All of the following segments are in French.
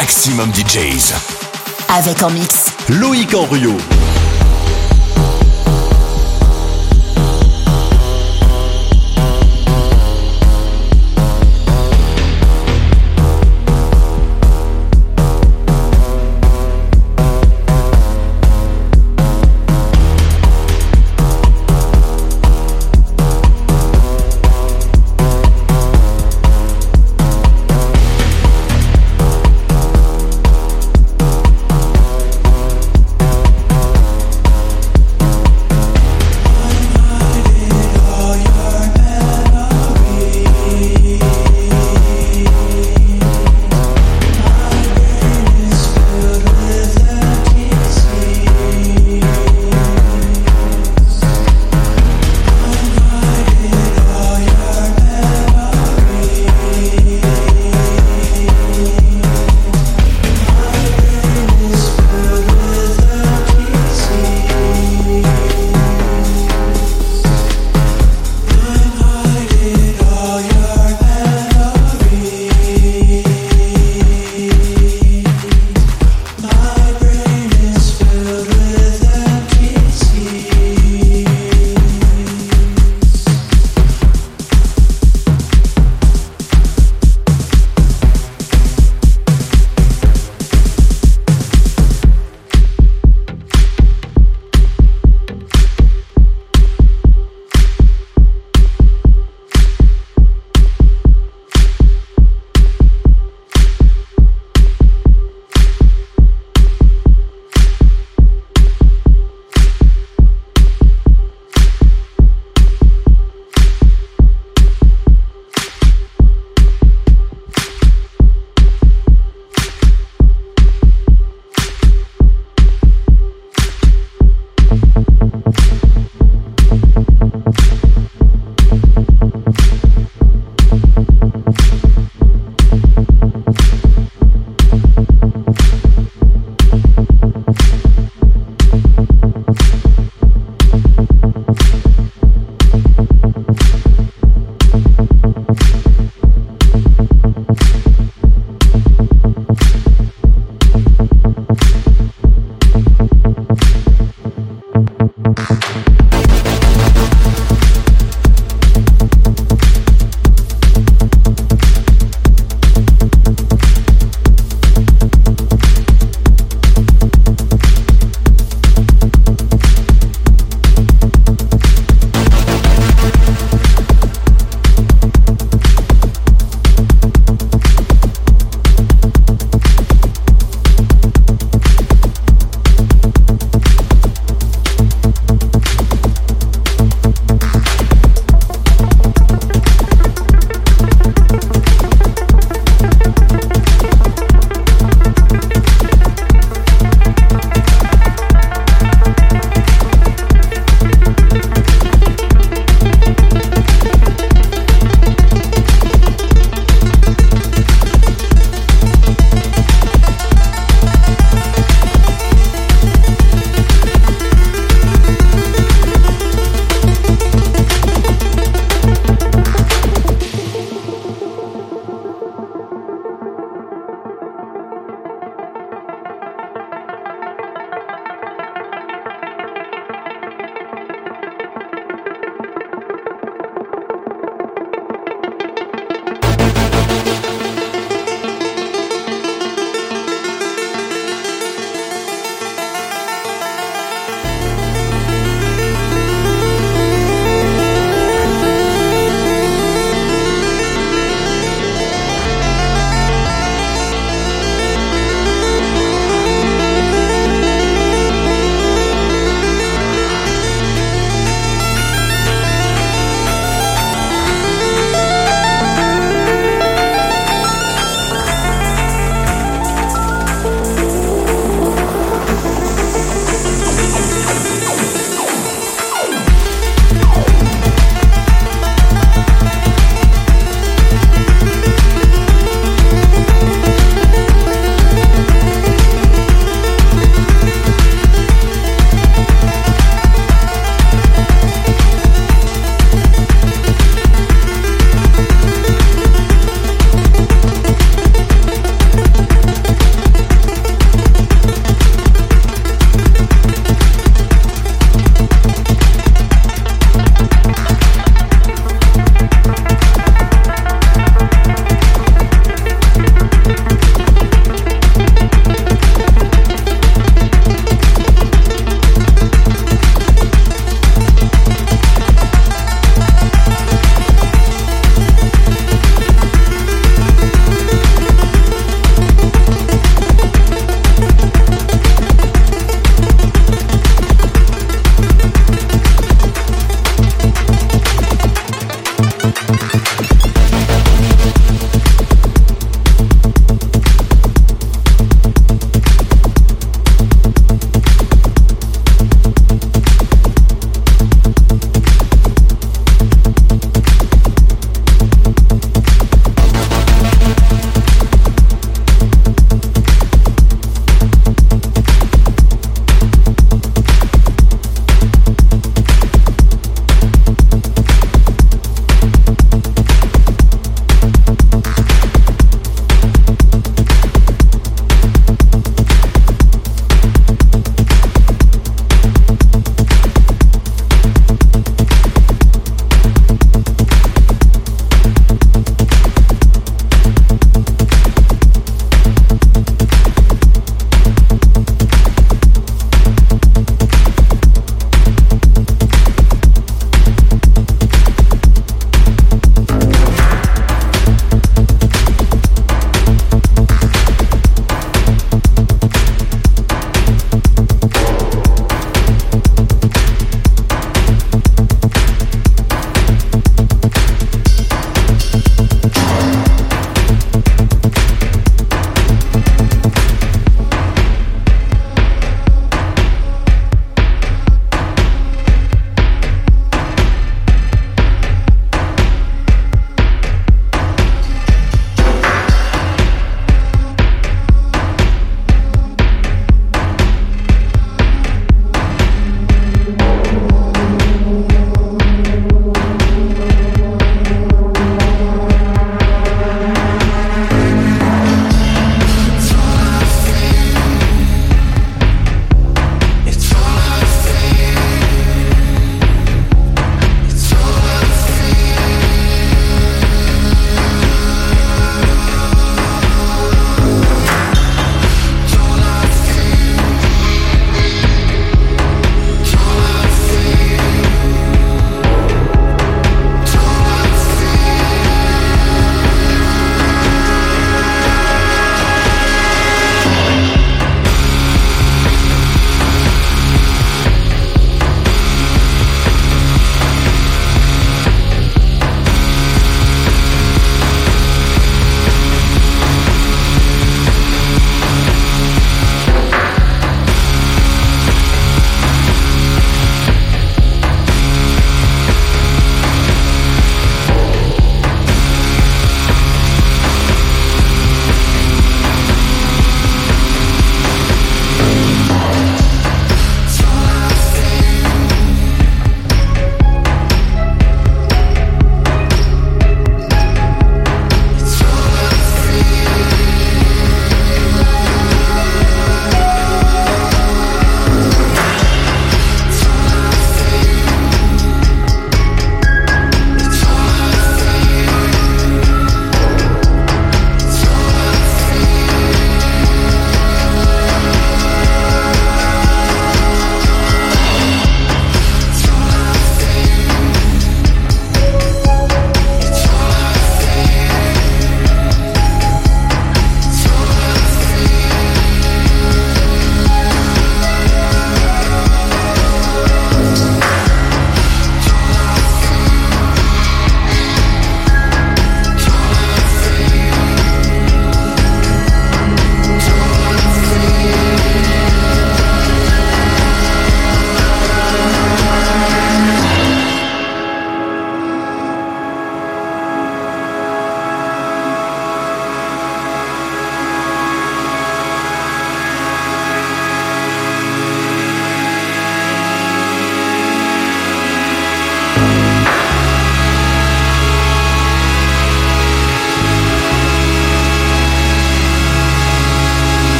Maximum, DJs. Avec en mix. Loïc Henriot.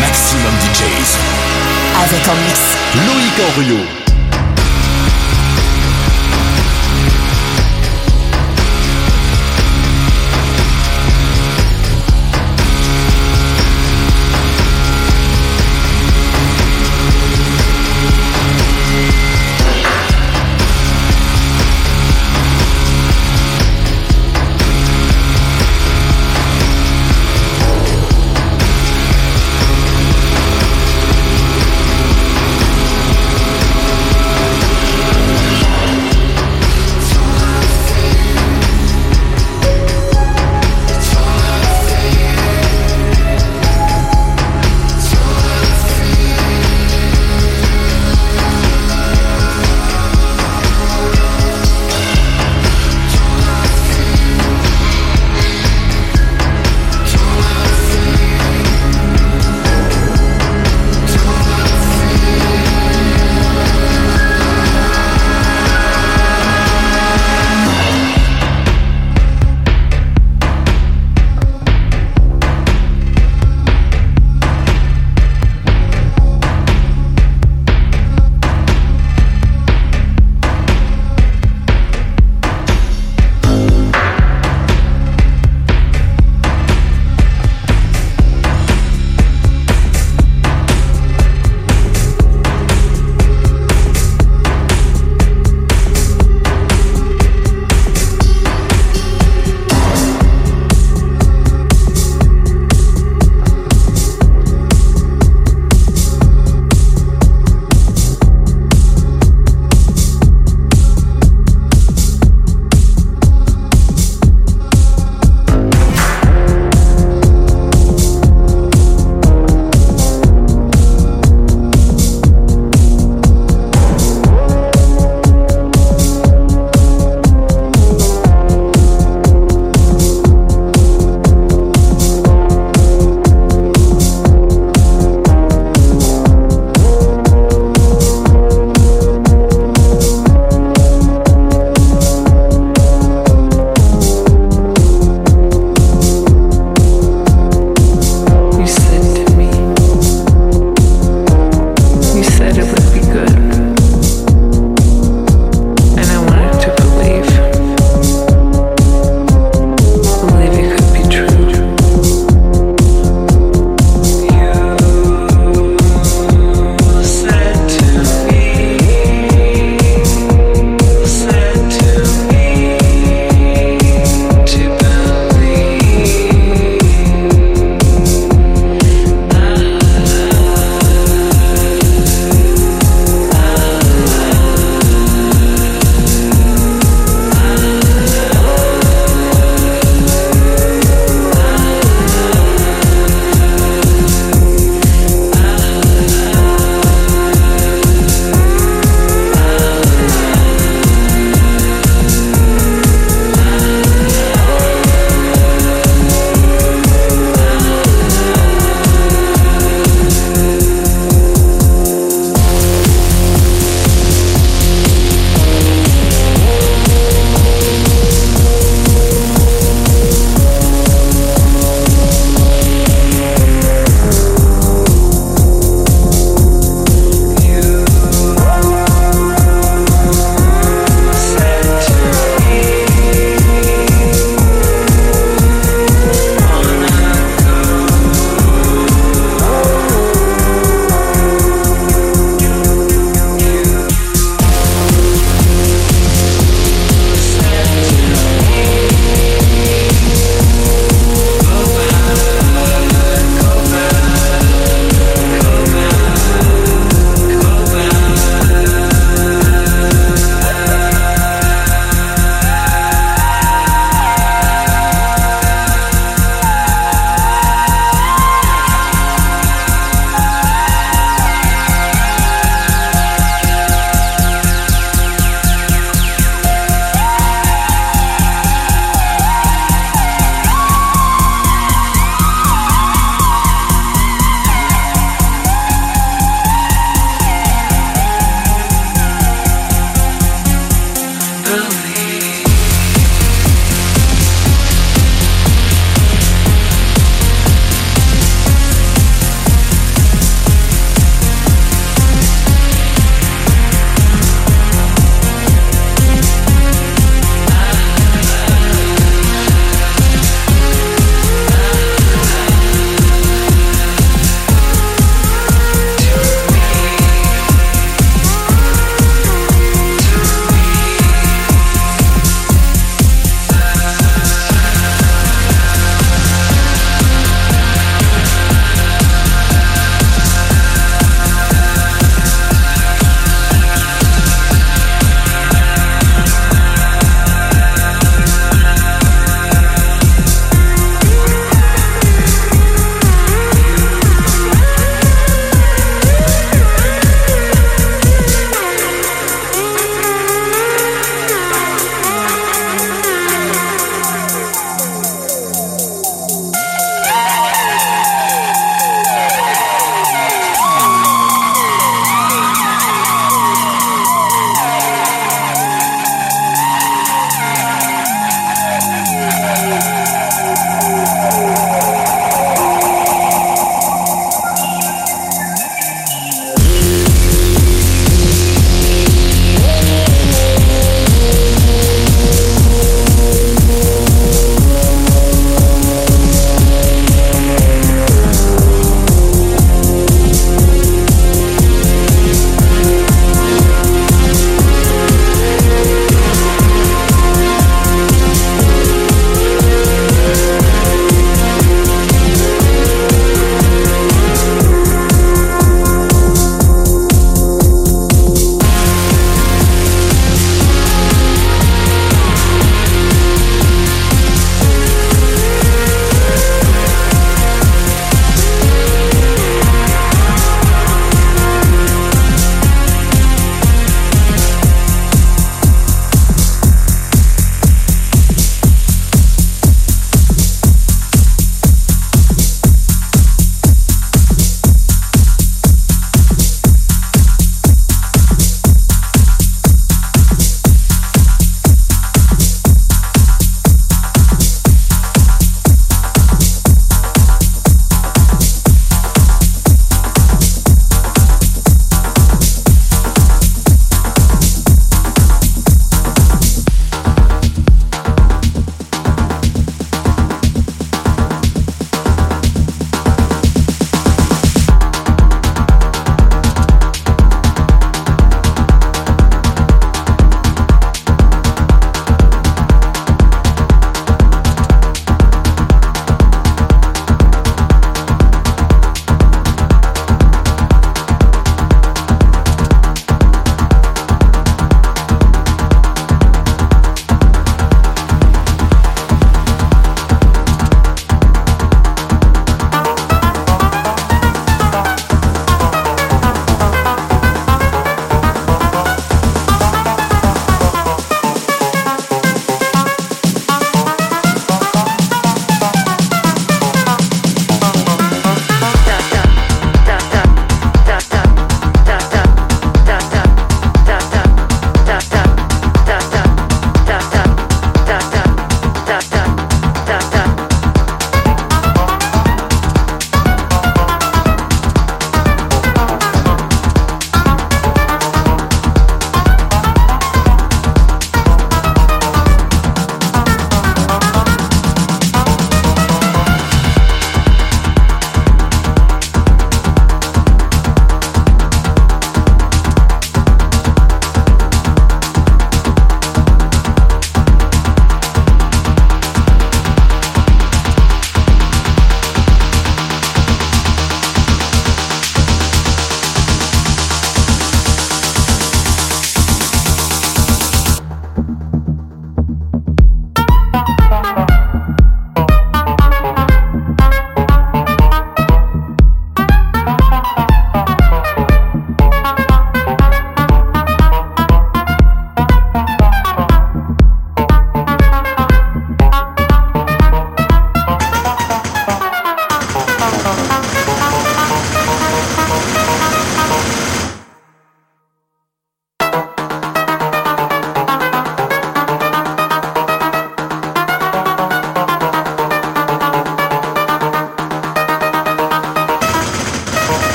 Maximum DJs. Avec en mix Loïc Henriot.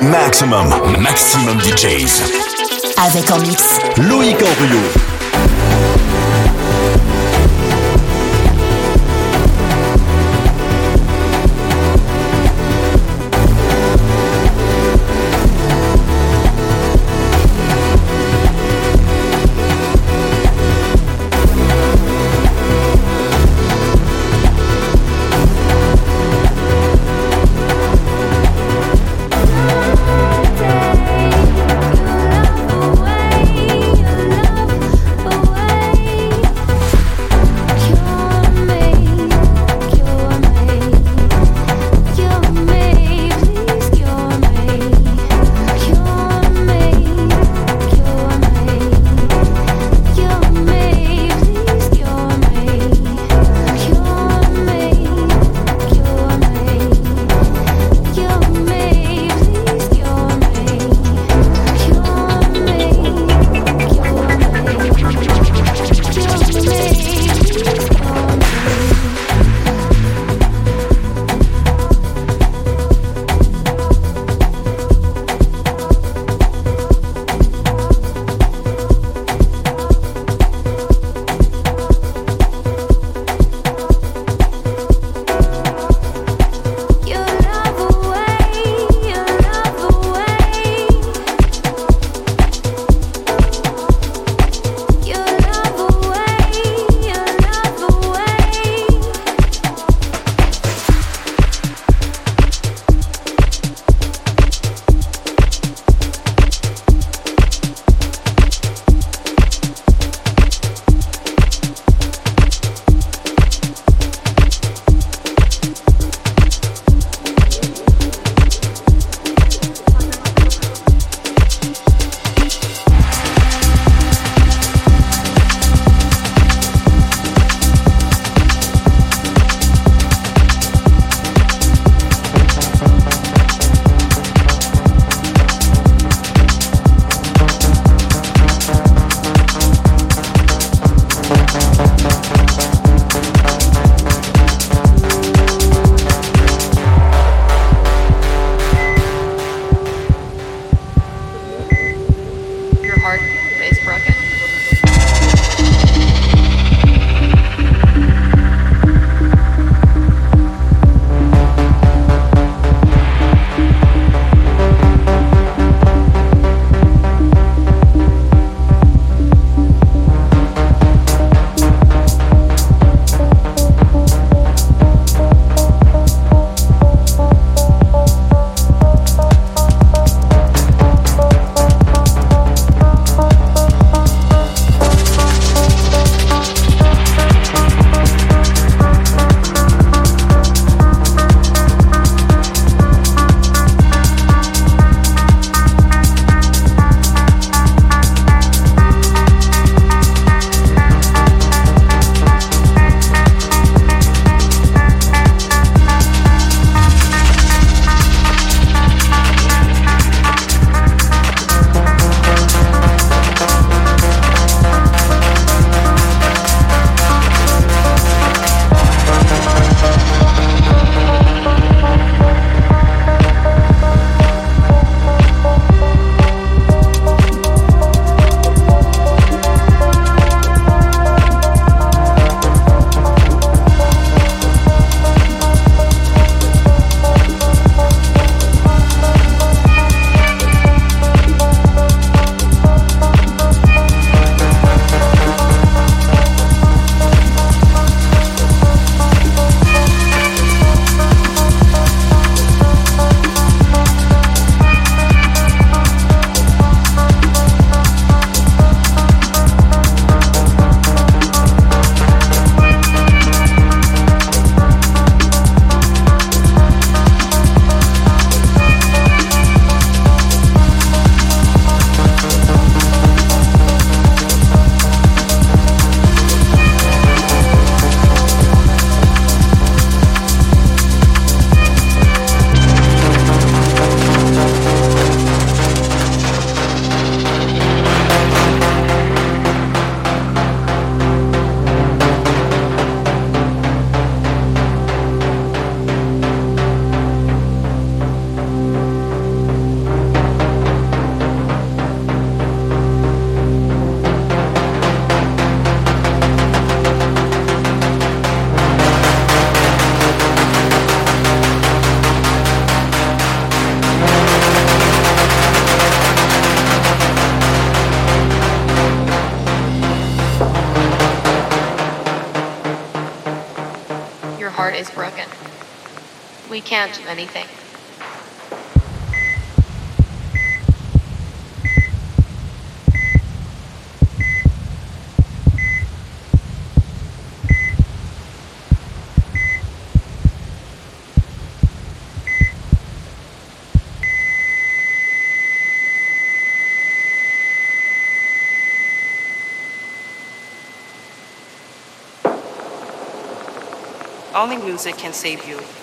Maximum, maximum DJs. Avec en mix, Louis Corbillot. heart is broken. We can't do anything. Only music can save you.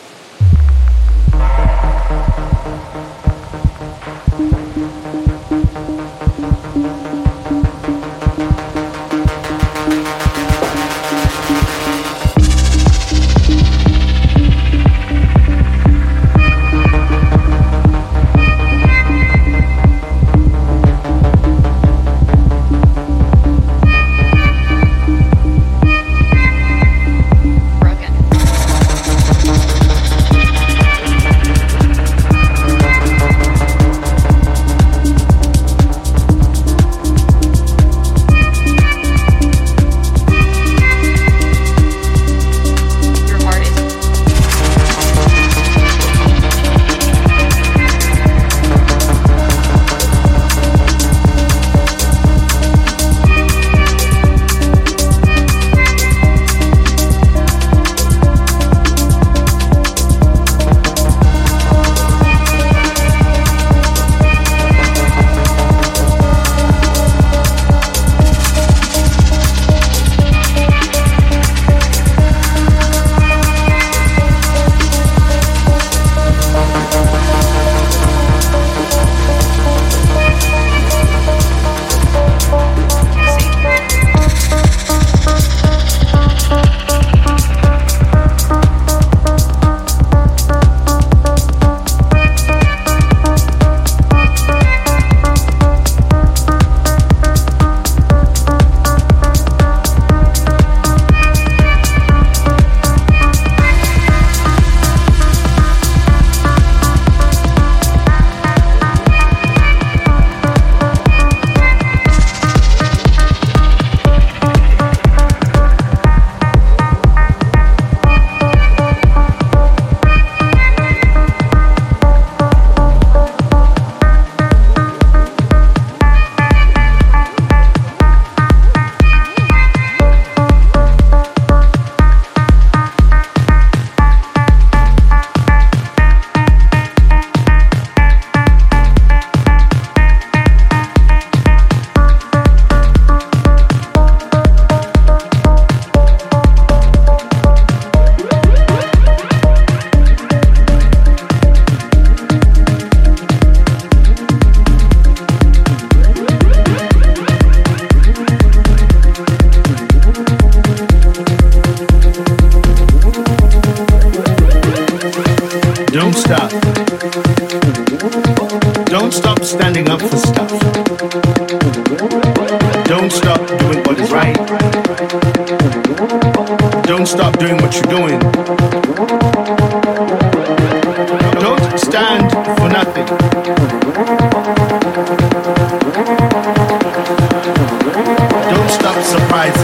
right